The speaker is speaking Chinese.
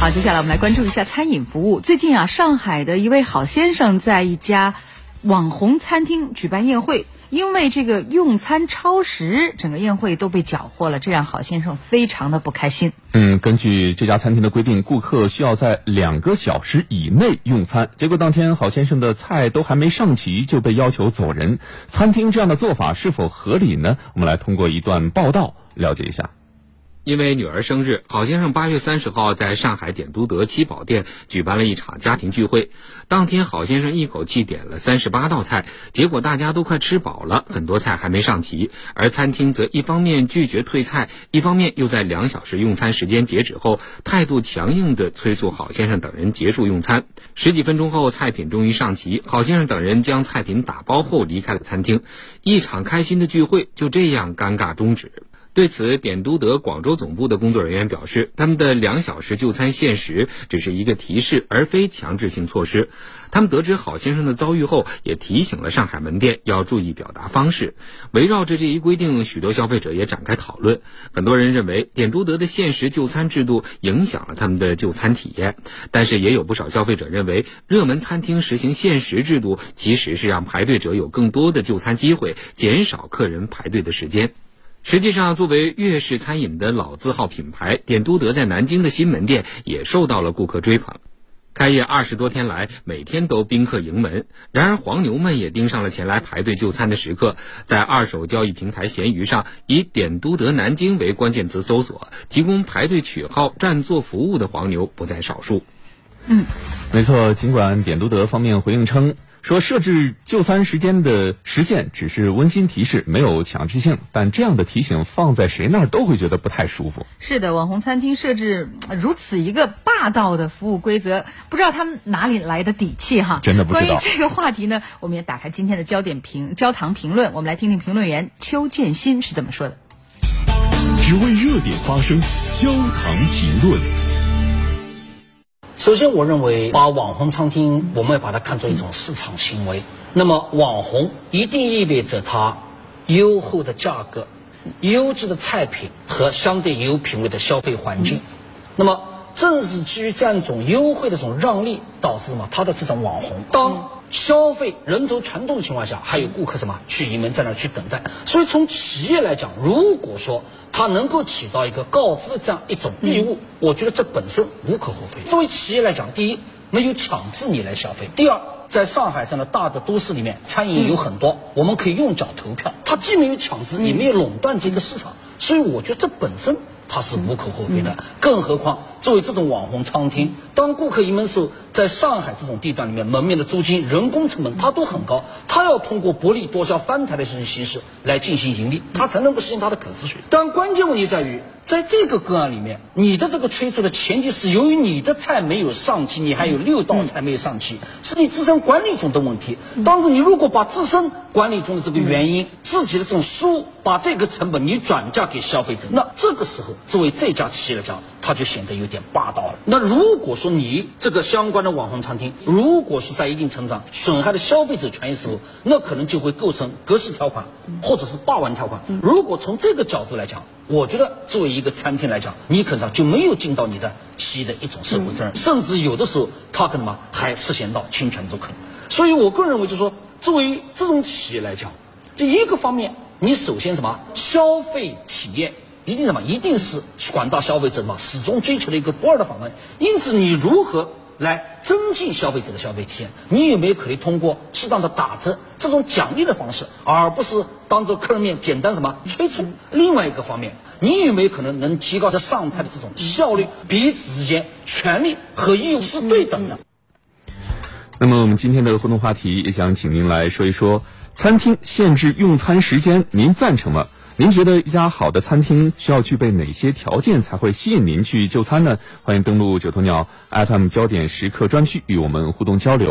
好，接下来我们来关注一下餐饮服务。最近啊，上海的一位好先生在一家网红餐厅举办宴会，因为这个用餐超时，整个宴会都被缴获了，这让好先生非常的不开心。嗯，根据这家餐厅的规定，顾客需要在两个小时以内用餐。结果当天郝先生的菜都还没上齐就被要求走人，餐厅这样的做法是否合理呢？我们来通过一段报道了解一下。因为女儿生日，郝先生八月三十号在上海点都德七宝店举办了一场家庭聚会。当天，郝先生一口气点了三十八道菜，结果大家都快吃饱了，很多菜还没上齐。而餐厅则一方面拒绝退菜，一方面又在两小时用餐时间截止后，态度强硬地催促郝先生等人结束用餐。十几分钟后，菜品终于上齐，郝先生等人将菜品打包后离开了餐厅，一场开心的聚会就这样尴尬终止。对此，点都德广州总部的工作人员表示，他们的两小时就餐限时只是一个提示，而非强制性措施。他们得知郝先生的遭遇后，也提醒了上海门店要注意表达方式。围绕着这一规定，许多消费者也展开讨论。很多人认为，点都德的限时就餐制度影响了他们的就餐体验，但是也有不少消费者认为，热门餐厅实行限时制度，其实是让排队者有更多的就餐机会，减少客人排队的时间。实际上，作为粤式餐饮的老字号品牌，点都德在南京的新门店也受到了顾客追捧。开业二十多天来，每天都宾客盈门。然而，黄牛们也盯上了前来排队就餐的食客。在二手交易平台闲鱼上，以“点都德南京”为关键词搜索，提供排队取号、占座服务的黄牛不在少数。嗯，没错。尽管点都德方面回应称。说设置就餐时间的时限只是温馨提示，没有强制性，但这样的提醒放在谁那儿都会觉得不太舒服。是的，网红餐厅设置如此一个霸道的服务规则，不知道他们哪里来的底气哈？真的不知道。关于这个话题呢，我们也打开今天的焦点评焦糖评论，我们来听听评论员邱建新是怎么说的。只为热点发声，焦糖评论。首先，我认为把网红餐厅，我们要把它看作一种市场行为。那么，网红一定意味着它优厚的价格、优质的菜品和相对有品位的消费环境。那么，正是基于这样一种优惠的这种让利，导致什么它的这种网红。当。消费人头攒动的情况下，还有顾客什么去迎门在那去等待，所以从企业来讲，如果说它能够起到一个告知的这样一种义务，我觉得这本身无可厚非。作为企业来讲，第一没有强制你来消费，第二在上海这样的大的都市里面，餐饮有很多，我们可以用脚投票，它既没有强制，也没有垄断这个市场，所以我觉得这本身。它是无可厚非的，更何况作为这种网红餐厅，当顾客一门时，在上海这种地段里面，门面的租金、人工成本它都很高，它要通过薄利多销、翻台的这种形式来进行盈利，它才能够实现它的可持续。但关键问题在于。在这个个案里面，你的这个催促的前提是由于你的菜没有上齐，你还有六道菜没有上齐，是你自身管理中的问题。但是你如果把自身管理中的这个原因、自己的这种失误，把这个成本你转嫁给消费者，那这个时候作为这家企业来讲，它就显得有点霸道了。那如果说你这个相关的网红餐厅，如果是在一定程度上损害了消费者权益时候，那可能就会构成格式条款或者是霸王条款。如果从这个角度来讲，我觉得作为一个餐厅来讲，你可能就没有尽到你的企业的一种社会责任，甚至有的时候他可能嘛还涉嫌到侵权可能。所以我个人认为，就是说，作为这种企业来讲，第一个方面，你首先什么消费体验一定什么，一定是广大消费者嘛始终追求的一个不二的访问。因此，你如何？来增进消费者的消费体验，你有没有可以通过适当的打折这种奖励的方式，而不是当着客人面简单什么催促？另外一个方面，你有没有可能能提高这上菜的这种效率？彼此之间权利和义务是对等的。那么我们今天的互动话题也想请您来说一说，餐厅限制用餐时间，您赞成吗？您觉得一家好的餐厅需要具备哪些条件才会吸引您去就餐呢？欢迎登录九头鸟 FM 焦点时刻专区与我们互动交流。